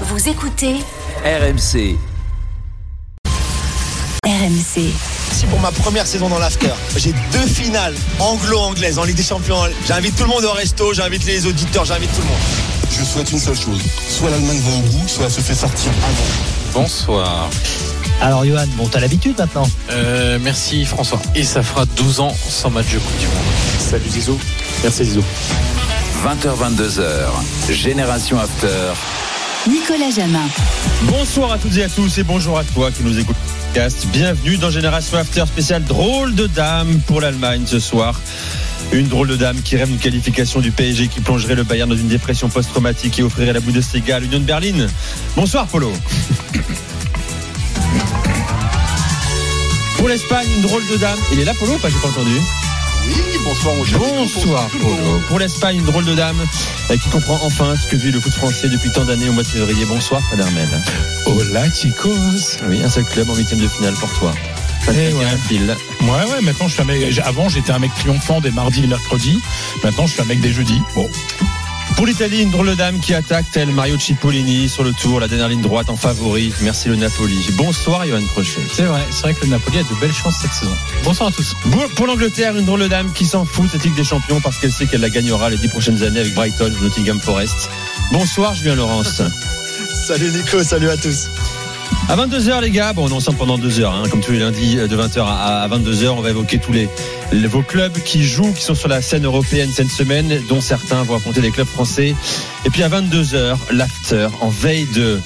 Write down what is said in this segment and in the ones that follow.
Vous écoutez RMC. RMC. Si pour ma première saison dans l'after, j'ai deux finales anglo-anglaises en Ligue des Champions. J'invite tout le monde au resto, j'invite les auditeurs, j'invite tout le monde. Je souhaite une seule chose. Soit l'Allemagne va au bout, soit elle se fait sortir avant. Bonsoir. Alors Johan, bon t'as l'habitude maintenant Euh, merci François. Et ça fera 12 ans sans match de Coupe du Monde. Salut Zizou. Merci Zizou. 20h22h. Génération After. Nicolas Jamin. Bonsoir à toutes et à tous et bonjour à toi qui nous écoute. Bienvenue dans Génération After spécial drôle de dame pour l'Allemagne ce soir. Une drôle de dame qui rêve d'une qualification du PSG qui plongerait le Bayern dans une dépression post-traumatique et offrirait la Bundesliga à l'Union de Berlin. Bonsoir Polo. Pour l'Espagne, une drôle de dame. Il est là Polo ou pas? J'ai pas entendu. Oui, bonsoir mon cher. Bonsoir Polo. Pour l'Espagne, une drôle de dame euh, qui comprend enfin ce que vit le foot français depuis tant d'années au mois de février. Bonsoir Fred. Hola chicos. Oui, un seul club en huitième de finale pour toi. Eh ouais. Ouais, ouais, maintenant je suis un mec. Avant j'étais un mec triomphant des mardis et mercredis. Maintenant je suis un mec des jeudis. Bon. Pour l'Italie, une drôle de dame qui attaque tel Mario Cipollini sur le tour, la dernière ligne droite en favori. Merci le Napoli. Bonsoir Johan Crochet. C'est vrai, c'est vrai que le Napoli a de belles chances cette saison. Bonsoir à tous. Pour, pour l'Angleterre, une drôle de dame qui s'en fout cette Ligue des Champions parce qu'elle sait qu'elle la gagnera les dix prochaines années avec Brighton ou Nottingham Forest. Bonsoir Julien Laurence. Salut Nico, salut à tous. À 22h les gars, bon on est ensemble pendant deux heures, hein, comme tous les lundis euh, de 20h à, à 22h, on va évoquer tous les- vos clubs qui jouent, qui sont sur la scène européenne cette semaine, dont certains vont affronter des clubs français. Et puis à 22h, l'after en veille de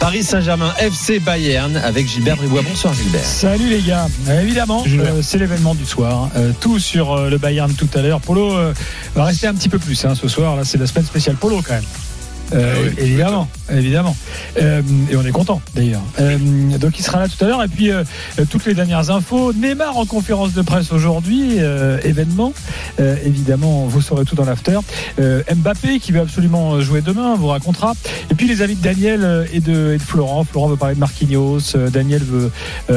Paris Saint-Germain FC Bayern avec Gilbert Bribois. Bonsoir Gilbert. Salut les gars, Euh, évidemment, euh, c'est l'événement du soir. Euh, tout sur euh, le Bayern tout à l'heure. Polo euh, va rester un petit peu plus hein, ce soir. Là, c'est la semaine spéciale Polo quand même. Euh, Ah oui, évidemment, évidemment. Euh, et on est content d'ailleurs. Euh, donc il sera là tout à l'heure. Et puis toutes les dernières infos. Neymar en conférence de presse aujourd'hui, événement. Évidemment, vous saurez tout dans l'after. Mbappé qui va absolument jouer demain, vous racontera. Et puis les avis de Daniel et de, et de Florent. Florent veut parler de Marquinhos. Daniel veut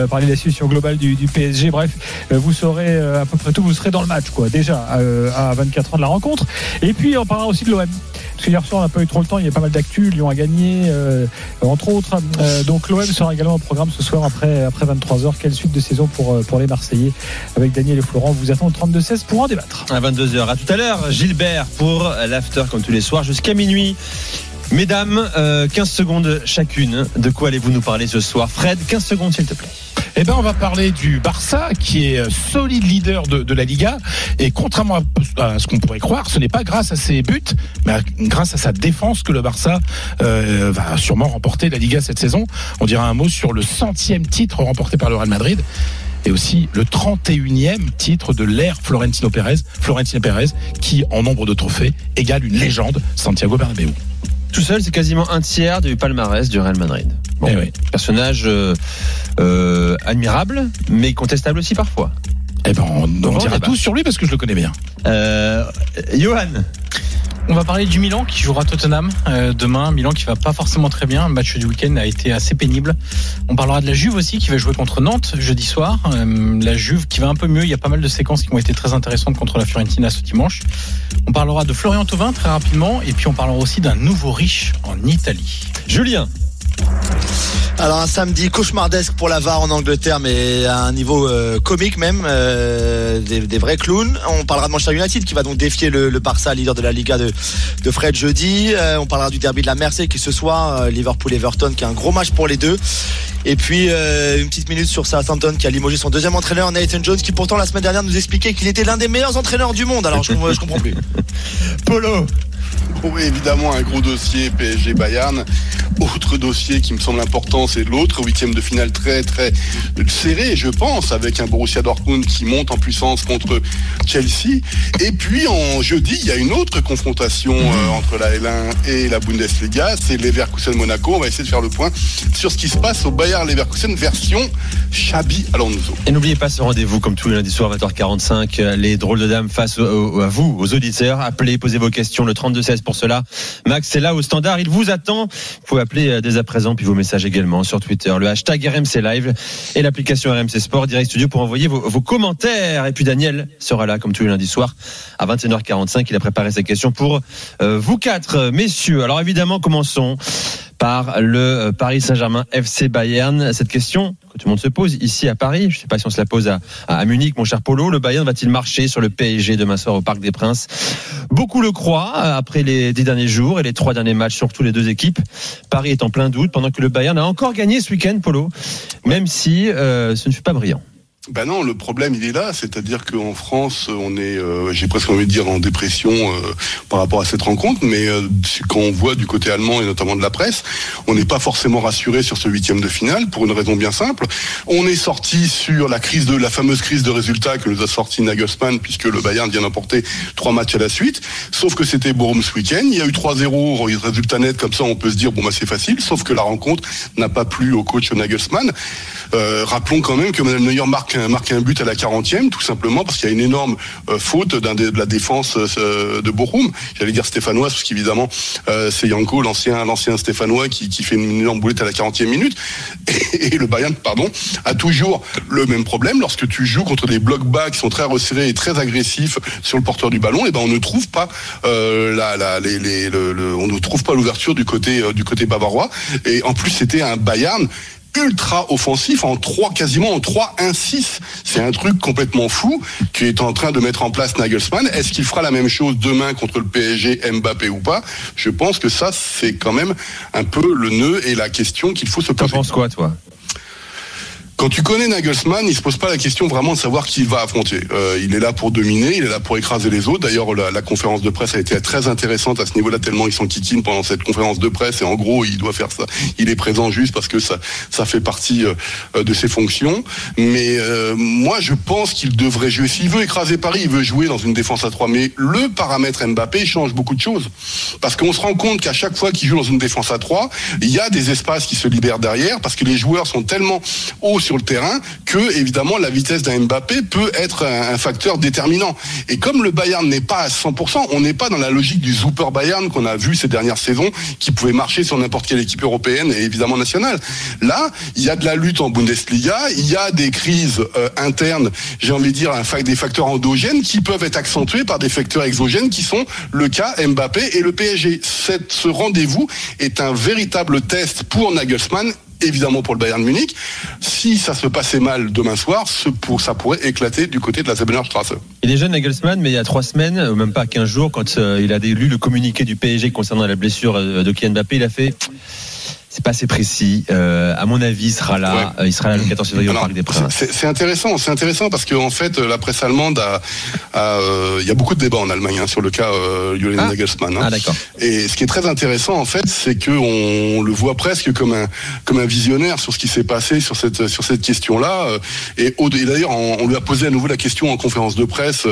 parler de la situation globale du, du PSG. Bref, vous saurez à peu près tout. Vous serez dans le match, quoi. Déjà à 24 ans de la rencontre. Et puis on parlera aussi de l'OM. Parce que hier soir, on n'a pas eu trop le temps. Il y a pas mal d'actu. Lyon a gagné, euh, entre autres. Euh, donc l'OM sera également au programme ce soir après, après 23h. Quelle suite de saison pour, euh, pour les Marseillais avec Daniel et Florent. Vous attend au 32-16 pour en débattre. À 22h. À tout à l'heure, Gilbert pour l'after comme tous les soirs jusqu'à minuit. Mesdames, euh, 15 secondes chacune. De quoi allez-vous nous parler ce soir? Fred, 15 secondes s'il te plaît. Eh ben on va parler du Barça qui est euh, solide leader de, la Liga et contrairement à, ce qu'on pourrait croire, ce n'est pas grâce à ses buts, mais grâce à sa défense que le Barça euh, va sûrement remporter la Liga cette saison. On dira un mot sur le centième titre remporté par le Real Madrid. Et aussi le 31e titre de l'ère Florentino Pérez, Florentino Pérez, qui, en nombre de trophées, égale une légende, Santiago Bernabéu. Tout seul, c'est quasiment un tiers du palmarès du Real Madrid. Bon, Eh oui. personnage euh, euh, admirable, mais contestable aussi parfois. Eh ben, on, on dira tout sur lui parce que je le connais bien. Euh, Johan, On va parler du Milan qui jouera Tottenham euh, demain. Milan qui va pas forcément très bien. Le match du week-end a été assez pénible. On parlera de la Juve aussi qui va jouer contre Nantes jeudi soir. Euh, la Juve qui va un peu mieux. Il y a pas mal de séquences qui ont été très intéressantes contre la Fiorentina ce dimanche. On parlera de Florian Thauvin très rapidement. Et puis on parlera aussi d'un nouveau riche en Italie. Julien, Alors un samedi cauchemardesque pour la VAR en Angleterre, mais à un niveau euh, comique même, euh, des, des vrais clowns. On parlera de Manchester United qui va donc défier le, le Barça, leader de la Liga de, de Fred jeudi. Euh, on parlera du derby de la Merseille qui ce soir, euh, Liverpool-Everton qui est un gros match pour les deux. Et puis euh, une petite minute sur Southampton qui a limogé son deuxième entraîneur Nathan Jones qui pourtant la semaine dernière nous expliquait qu'il était l'un des meilleurs entraîneurs du monde. Alors je, je comprends plus. Polo, Oui, évidemment, un gros dossier PSG Bayern. Autre dossier qui me semble important, c'est l'autre huitième de finale très très serré, je pense, avec un Borussia Dortmund qui monte en puissance contre Chelsea. Et puis en jeudi, il y a une autre confrontation euh, entre la L1 et la Bundesliga, c'est Leverkusen Monaco. On va essayer de faire le point sur ce qui se passe au Bayern Leverkusen version Xabi Alonso. Et n'oubliez pas ce rendez-vous, comme tous les lundis soirs, 20h45, euh, les drôles de dames face au- au- à vous, aux auditeurs. Appelez, posez vos questions, le 32-16 pour cela. Max est là au standard, il vous attend. Vous pouvez appeler euh, dès à présent, puis vos messages également sur Twitter, le hashtag RMC Live et l'application RMC Sport, Direct Studio pour envoyer vos, commentaires. Et puis Daniel sera là, comme tous les lundis soirs, à 21h45. Il a préparé sa question pour euh, vous quatre, euh, messieurs. Alors évidemment, commençons par le euh, Paris Saint-Germain FC Bayern. Cette question que tout le monde se pose ici à Paris, je ne sais pas si on se la pose à, à Munich, mon cher Polo, le Bayern va-t-il marcher sur le PSG demain soir au Parc des Princes? Beaucoup le croient euh, après les dix derniers jours et les trois derniers matchs, surtout les deux équipes. Paris est en plein doute pendant que le Bayern a encore gagné ce week-end, Polo, même si euh, ce ne fut pas brillant. Ben non, le problème il est là, c'est-à-dire qu'en France, on est, euh, j'ai presque envie de dire en dépression euh, par rapport à cette rencontre, mais euh, quand on voit du côté allemand et notamment de la presse, on n'est pas forcément rassuré sur ce huitième de finale pour une raison bien simple. On est sorti sur la crise de la fameuse crise de résultats que nous a sorti Nagelsmann puisque le Bayern vient d'emporter trois matchs à la suite. Sauf que c'était Borum ce week-end, il y a eu 3-0, résultat net comme ça, on peut se dire bon bah c'est facile. Sauf que la rencontre n'a pas plu au coach Nagelsmann. Euh, rappelons quand même que Manuel Neuer marque marque un but à la 40e, tout simplement parce qu'il y a une énorme euh, faute de, la défense euh, de Bochum. J'allais dire stéphanoise, parce qu'évidemment, euh, c'est Yanko, l'ancien l'ancien stéphanois, qui, fait une énorme boulette à la 40e minute. Et, le Bayern, pardon, a toujours le même problème. Lorsque tu joues contre des blocs bas qui sont très resserrés et très agressifs sur le porteur du ballon, et ben on ne trouve pas on ne trouve pas l'ouverture du côté du côté bavarois. Et en plus, c'était un Bayern ultra offensif en 3 quasiment en 3-1-6. C'est un truc complètement fou qui est en train de mettre en place Nagelsmann. Est-ce qu'il fera la même chose demain contre le PSG Mbappé ou pas? Je pense que ça c'est quand même un peu le nœud et la question qu'il faut se T'en poser. penses quoi, toi? Quand tu connais Nagelsmann, il se pose pas la question vraiment de savoir qui il va affronter. Euh, il est là pour dominer, il est là pour écraser les autres. D'ailleurs, la, la conférence de presse a été très intéressante à ce niveau-là, tellement ils sont kikines pendant cette conférence de presse. Et en gros, il doit faire ça. Il est présent juste parce que ça, ça fait partie euh, de ses fonctions. Mais euh, moi, je pense qu'il devrait jouer. S'il veut écraser Paris, il veut jouer dans une défense à 3. Mais le paramètre Mbappé change beaucoup de choses. Parce qu'on se rend compte qu'à chaque fois qu'il joue dans une défense à 3, il y a des espaces qui se libèrent derrière parce que les joueurs sont tellement hauts sur le terrain que, évidemment, la vitesse d'un Mbappé peut être un, facteur déterminant. Et comme le Bayern n'est pas à 100%, on n'est pas dans la logique du Super Bayern qu'on a vu ces dernières saisons qui pouvait marcher sur n'importe quelle équipe européenne et évidemment nationale. Là, il y a de la lutte en Bundesliga, il y a des crises euh, internes, j'ai envie de dire des facteurs endogènes qui peuvent être accentués par des facteurs exogènes qui sont le cas Mbappé et le PSG. Ce rendez-vous est un véritable test pour Nagelsmann évidemment pour le Bayern de Munich. Si ça se passait mal demain soir, ça pourrait éclater du côté de la Zebenerstrasse. Il est jeune Nagelsmann, mais il y a trois semaines, ou même pas 15 jours, quand euh, il a lu le communiqué du PSG concernant la blessure euh, de Kylian Mbappé, il a fait. C'est pas assez précis. Euh, à mon avis, il sera là. Ouais. Euh, Il sera là le 14 février au Alors, Parc des Princes. c'est- intéressant, c'est intéressant parce qu'en en fait, la presse allemande a, a, euh, il y a beaucoup de débats en Allemagne hein, sur le cas euh, Julian Ah. Nagelsmann. hein. Ah d'accord. Et ce qui est très intéressant en fait, c'est que on le voit presque comme un comme un visionnaire sur ce qui s'est passé sur cette sur cette question-là. Euh, Et, au- et d'ailleurs, on, lui a posé à nouveau la question en conférence de presse.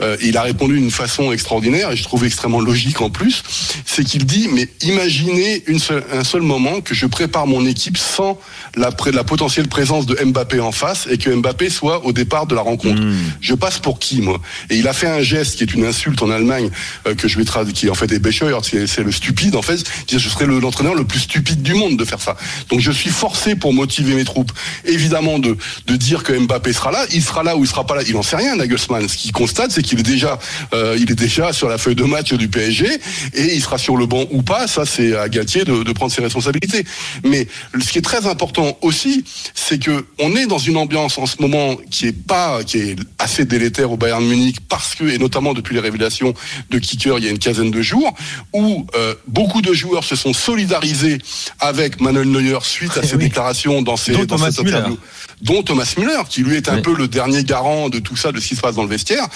euh, il a répondu d'une façon extraordinaire et je trouve extrêmement logique en plus. C'est qu'il dit mais imaginez une seule- un seul moment que je prépare mon équipe sans la, la potentielle présence de Mbappé en face et que Mbappé soit au départ de la rencontre. Je passe pour qui moi? Et il a fait un geste qui est une insulte en Allemagne euh, que je vais traduire, qui en fait est Bescheuer, c'est le stupide en fait. Je serais le- l'entraîneur le plus stupide du monde de faire ça. Donc je suis forcé pour motiver mes troupes, évidemment de de dire que Mbappé sera là. Il sera là ou il sera pas là. Il n'en sait rien, Nagelsmann. Ce qu'il constate, c'est qu'il est déjà euh, il est déjà sur la feuille de match du PSG et il sera sur le banc ou pas. Ça c'est à Galtier de, de prendre ses responsabilités. Mais ce qui est très important aussi, c'est que on est dans une ambiance en ce moment qui est pas, qui est assez délétère au Bayern Munich parce que, et notamment depuis les révélations de Kicker il y a une quinzaine de jours, où euh, beaucoup de joueurs se sont solidarisés avec Manuel Neuer suite à ses déclarations dans ses dans cette interview dont Thomas Müller, qui lui est un Oui. peu le dernier garant de tout ça, de ce qui se passe dans le vestiaire.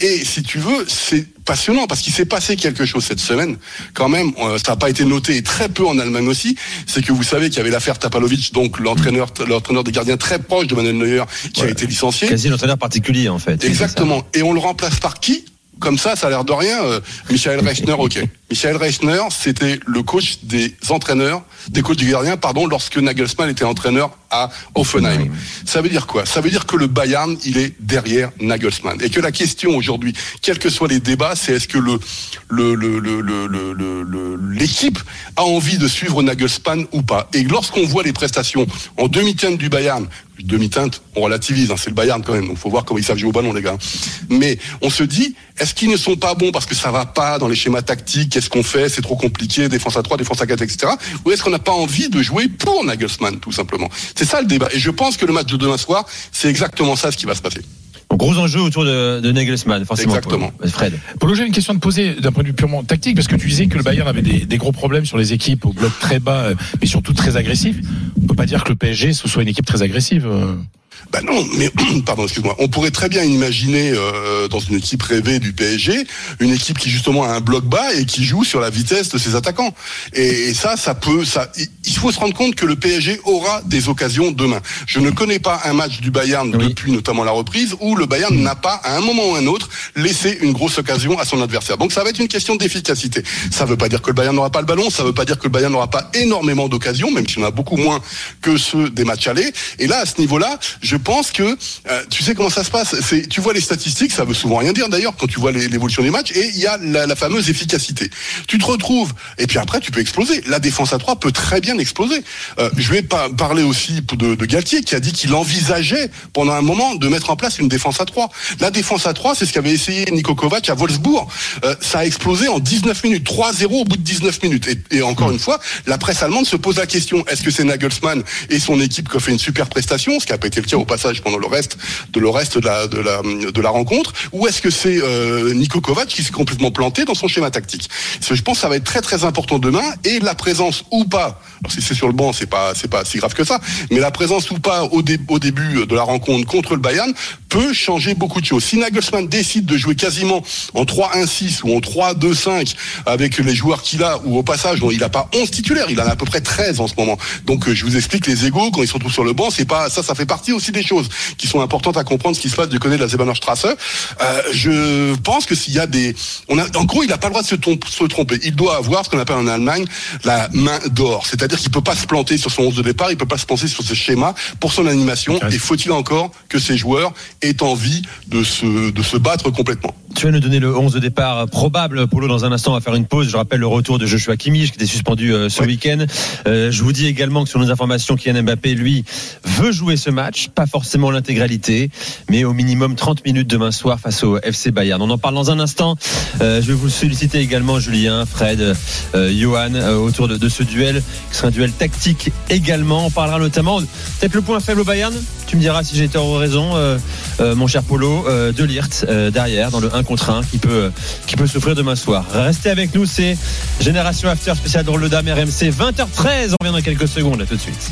Et si tu veux, c'est passionnant parce qu'il s'est passé quelque chose cette semaine. Quand même, euh, ça n'a pas été noté et très peu en Allemagne aussi. C'est que vous savez qu'il y avait l'affaire Tapalovic, donc l'entraîneur, l'entraîneur des gardiens très proche de Manuel Neuer, qui a été licencié. Quasi l'entraîneur particulier en fait. Exactement. Et on le remplace par qui? Comme ça, ça a l'air de rien. euh, Michael Reichner, ok. Michael Reichner, c'était le coach des entraîneurs, des coachs du gardien, pardon, lorsque Nagelsmann était entraîneur à Offenheim. Ça veut dire quoi? Ça veut dire que le Bayern, il est derrière Nagelsmann. Et que la question aujourd'hui, quels que soient les débats, c'est est-ce que le le le le le le- le- le- l'équipe a envie de suivre Nagelsmann ou pas? Et lorsqu'on voit les prestations en demi-teinte du Bayern, demi-teinte, on relativise, hein, c'est le Bayern quand même, donc faut voir comment ils savent jouer au ballon les gars. Mais on se dit, est-ce qu'ils ne sont pas bons? Parce que ça va pas dans les schémas tactiques qu'est-ce qu'on fait, c'est trop compliqué, défense à 3, défense à 4, etc. Ou est-ce qu'on n'a pas envie de jouer pour Nagelsmann, tout simplement? C'est ça le débat. Et je pense que le match de demain soir, c'est exactement ça ce qui va se passer. Gros enjeu autour de, de Nagelsmann, forcément. Exactement. Fred. Polo, j'ai une question à te poser d'un point de vue purement tactique, parce que tu disais que le Bayern avait des, des gros problèmes sur les équipes au bloc très bas, euh, mais surtout très agressif. On peut pas dire que le PSG ce soit une équipe très agressive. Bah non, mais pardon, excuse-moi. On pourrait très bien imaginer euh, dans une équipe rêvée du PSG, une équipe qui justement a un bloc bas et qui joue sur la vitesse de ses attaquants. Et, et ça, ça peut, ça. Il faut se rendre compte que le PSG aura des occasions demain. Je ne connais pas un match du Bayern Oui. depuis notamment la reprise où le Bayern n'a pas à un moment ou un autre laissé une grosse occasion à son adversaire. Donc ça va être une question d'efficacité. Ça ne veut pas dire que le Bayern n'aura pas le ballon, ça ne veut pas dire que le Bayern n'aura pas énormément d'occasions, même s'il en a beaucoup moins que ceux des matchs allés. Et là, à ce niveau-là, je pense que euh, tu sais comment ça se passe. Tu vois les statistiques, ça veut souvent rien dire d'ailleurs quand tu vois l'évolution des matchs. Et il y a la, fameuse efficacité. Tu te retrouves et puis après tu peux exploser. La défense à 3 peut très bien exploser. Euh, je vais pas parler aussi de, Galtier qui a dit qu'il envisageait pendant un moment de mettre en place une défense à 3. La défense à 3, c'est ce qu'avait essayé Niko Kovac à Wolfsburg. Euh, ça a explosé en 19 minutes, 3-0 au bout de 19 minutes. Et, encore une fois, la presse allemande se pose la question est-ce que c'est Nagelsmann et son équipe qui ont fait une super prestation, ce qui n'a pas été le cas au passage pendant le reste de le reste de la de la rencontre, ou est-ce que c'est euh, Niko Kovac qui s'est complètement planté dans son schéma tactique? Parce que Je pense que ça va être très très important demain et la présence ou pas. Alors si c'est sur le banc, c'est pas c'est pas si grave que ça, mais la présence ou pas au, au début de la rencontre contre le Bayern peut changer beaucoup de choses. Si Nagelsmann décide de jouer quasiment en 3-1-6 ou en 3-2-5 avec les joueurs qu'il a, ou au passage, il n'a pas 11 titulaires, il en a à peu près 13 en ce moment. Donc euh, je vous explique les égaux quand ils se retrouvent sur le banc, c'est pas ça, ça fait partie aussi des choses qui sont importantes à comprendre ce qui se passe du côté de la Zebanerstrasse. Euh, je pense que s'il y a des, on a, en gros, il n'a pas le droit de se, tromper. Il doit avoir ce qu'on appelle en Allemagne la main d'or, c'est-à-dire qu'il peut pas se planter sur son 11 de départ, il peut pas se planter sur ce schéma pour son animation. Et faut-il encore que ces joueurs aient envie de se de se battre complètement? Tu vas nous donner le 11 de départ probable. Polo, dans un instant, on va faire une pause. Je rappelle le retour de Joshua Kimmich, qui était suspendu euh, ce Ouais. week-end. Euh, je vous dis également que sur nos informations, Kylian Mbappé, lui, veut jouer ce match. Pas forcément l'intégralité, mais au minimum 30 minutes demain soir face au FC Bayern. On en parle dans un instant. Euh, je vais vous solliciter également, Julien, Fred, Johan, autour de, de ce duel, qui sera un duel tactique également. On parlera notamment, peut-être le point faible au Bayern. Tu me diras si j'ai tort ou raison, mon cher Polo, de Lirt derrière dans le 1 contre 1 qui peut, qui peut souffrir demain soir. Restez avec nous, c'est Génération After spécial drôle de dame RMC 20h13. On revient dans quelques secondes, à tout de suite.